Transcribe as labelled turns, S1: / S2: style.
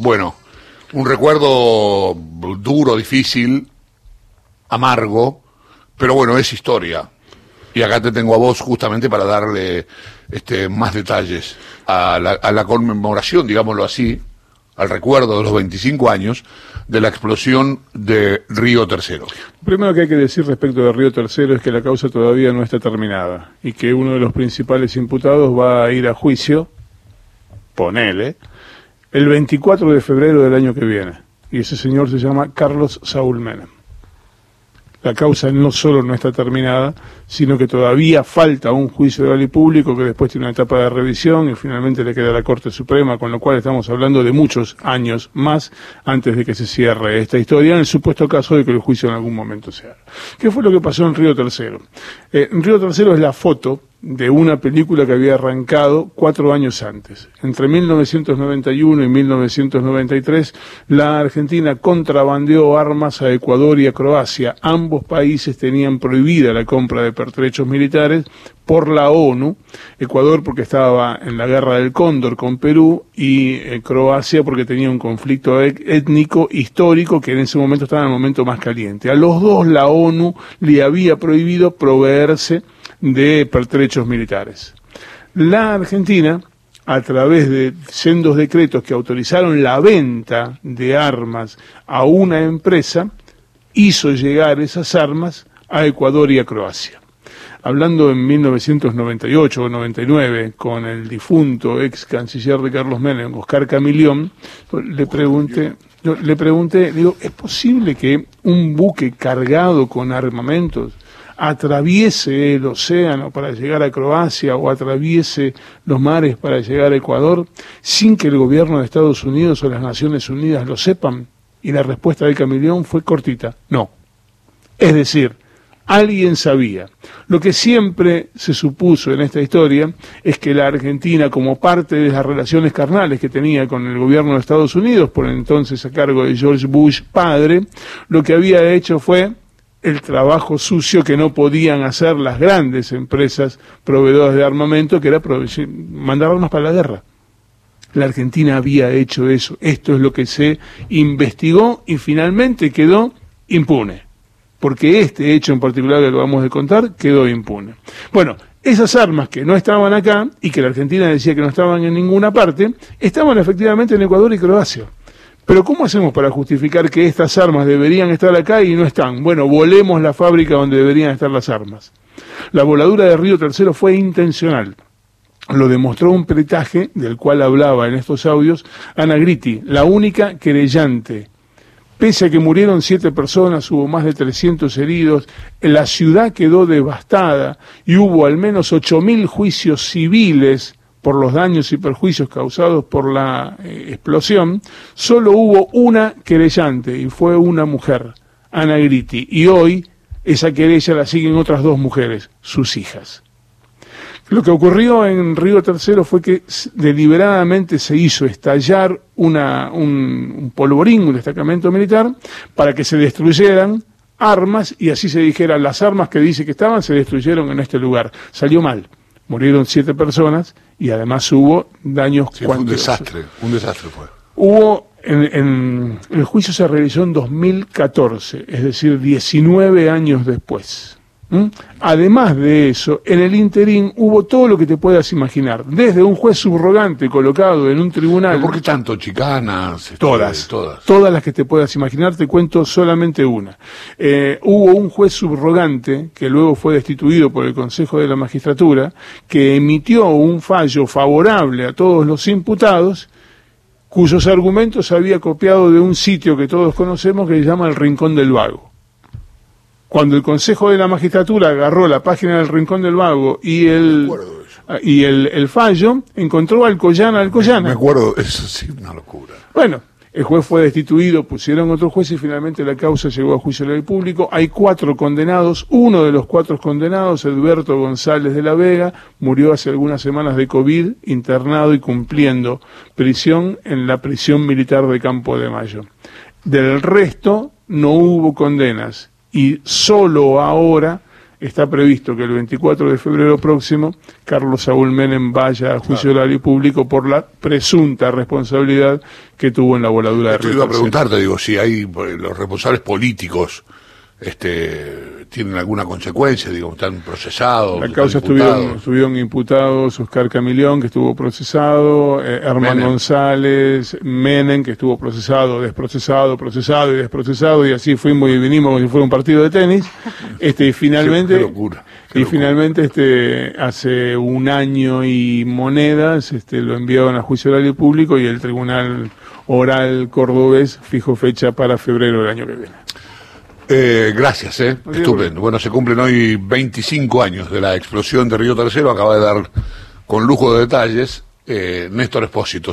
S1: bueno, un recuerdo duro, difícil, amargo, pero bueno, es historia. Y acá te tengo a vos justamente para darle este, más detalles a la, a la conmemoración, digámoslo así, al recuerdo de los 25 años de la explosión de Río Tercero.
S2: Primero que hay que decir respecto de Río Tercero es que la causa todavía no está terminada y que uno de los principales imputados va a ir a juicio, ponele, el 24 de febrero del año que viene. Y ese señor se llama Carlos Saúl Menem la causa no solo no está terminada, sino que todavía falta un juicio de ley público que después tiene una etapa de revisión y finalmente le queda a la Corte Suprema, con lo cual estamos hablando de muchos años más antes de que se cierre esta historia, en el supuesto caso de que el juicio en algún momento se haga. ¿Qué fue lo que pasó en Río Tercero? Eh, Río Tercero es la foto de una película que había arrancado cuatro años antes. Entre 1991 y 1993, la Argentina contrabandeó armas a Ecuador y a Croacia. Ambos países tenían prohibida la compra de pertrechos militares por la ONU. Ecuador porque estaba en la guerra del Cóndor con Perú y eh, Croacia porque tenía un conflicto e-, étnico histórico que en ese momento estaba en el momento más caliente. A los dos la ONU le había prohibido proveerse de pertrechos militares. La Argentina, a través de sendos decretos que autorizaron la venta de armas a una empresa, hizo llegar esas armas a Ecuador y a Croacia. Hablando en 1998 o 99 con el difunto ex canciller de Carlos Menem, Oscar Camilión, le pregunté, le pregunté, digo, ¿es posible que un buque cargado con armamentos atraviese el océano para llegar a Croacia o atraviese los mares para llegar a Ecuador sin que el gobierno de Estados Unidos o las Naciones Unidas lo sepan? Y la respuesta de Camilión fue cortita, no. Es decir, alguien sabía. Lo que siempre se supuso en esta historia es que la Argentina, como parte de las relaciones carnales que tenía con el gobierno de Estados Unidos, por entonces a cargo de George Bush padre, lo que había hecho fue el trabajo sucio que no podían hacer las grandes empresas proveedoras de armamento, que era mandar armas para la guerra. La Argentina había hecho eso. Esto es lo que se investigó y finalmente quedó impune. Porque este hecho en particular que lo vamos a contar quedó impune. Bueno, esas armas que no estaban acá y que la Argentina decía que no estaban en ninguna parte, estaban efectivamente en Ecuador y Croacia. Pero ¿cómo hacemos para justificar que estas armas deberían estar acá y no están? Bueno, volemos la fábrica donde deberían estar las armas. La voladura de Río Tercero fue intencional. Lo demostró un peritaje del cual hablaba en estos audios Ana Gritti, la única querellante. Pese a que murieron siete personas, hubo más de 300 heridos, la ciudad quedó devastada y hubo al menos 8.000 juicios civiles por los daños y perjuicios causados por la eh, explosión, solo hubo una querellante y fue una mujer, Ana Gritti, y hoy esa querella la siguen otras dos mujeres, sus hijas. Lo que ocurrió en Río Tercero fue que deliberadamente se hizo estallar una, un, un polvorín, un destacamento militar, para que se destruyeran armas y así se dijera, las armas que dice que estaban se destruyeron en este lugar. Salió mal murieron siete personas y además hubo daños
S1: sí, fue un desastre, un desastre fue.
S2: Hubo, en, en, el juicio se realizó en 2014, es decir, 19 años después. ¿Mm? Además de eso, en el interín hubo todo lo que te puedas imaginar, desde un juez subrogante colocado en un tribunal.
S1: ¿Pero ¿Por qué tanto? Chicanas,
S2: este, todas, todas, todas las que te puedas imaginar. Te cuento solamente una. Eh, hubo un juez subrogante que luego fue destituido por el Consejo de la Magistratura, que emitió un fallo favorable a todos los imputados cuyos argumentos había copiado de un sitio que todos conocemos que se llama el Rincón del Vago cuando el Consejo de la Magistratura agarró la página del Rincón del Vago y el y el, el, fallo, encontró al Alcoyana Alcoyana.
S1: Me acuerdo, eso sí, una locura.
S2: Bueno, el juez fue destituido, pusieron otro juez y finalmente la causa llegó a juicio del público. Hay cuatro condenados, uno de los cuatro condenados, Edberto González de la Vega, murió hace algunas semanas de COVID, internado y cumpliendo prisión en la prisión militar de Campo de Mayo. Del resto no hubo condenas y solo ahora está previsto que el 24 de febrero próximo Carlos Saúl Menem vaya a juicio oral y público por la presunta responsabilidad que tuvo en la voladura de
S1: Esto
S2: Río
S1: iba a preguntarte, digo, si hay pues, los responsables políticos este, tienen alguna consecuencia, digo, están procesados.
S2: La causa estuvieron, estuvieron imputados Oscar Camilión, que estuvo procesado, eh, Herman
S1: Menem.
S2: González, Menem, que estuvo procesado, desprocesado, procesado y desprocesado, y así fuimos y vinimos como si fuera un partido de tenis. Este, y finalmente,
S1: Qué locura, qué
S2: y
S1: locura.
S2: finalmente este, hace un año y monedas este, lo enviaron a juicio oral y público y el Tribunal Oral Cordobés fijó fecha para febrero del año que viene.
S1: Eh, gracias, eh. Estupendo. Bueno, se cumplen hoy 25 años de la explosión de Río Tercero. Acaba de dar con lujo de detalles eh, Néstor Espósito.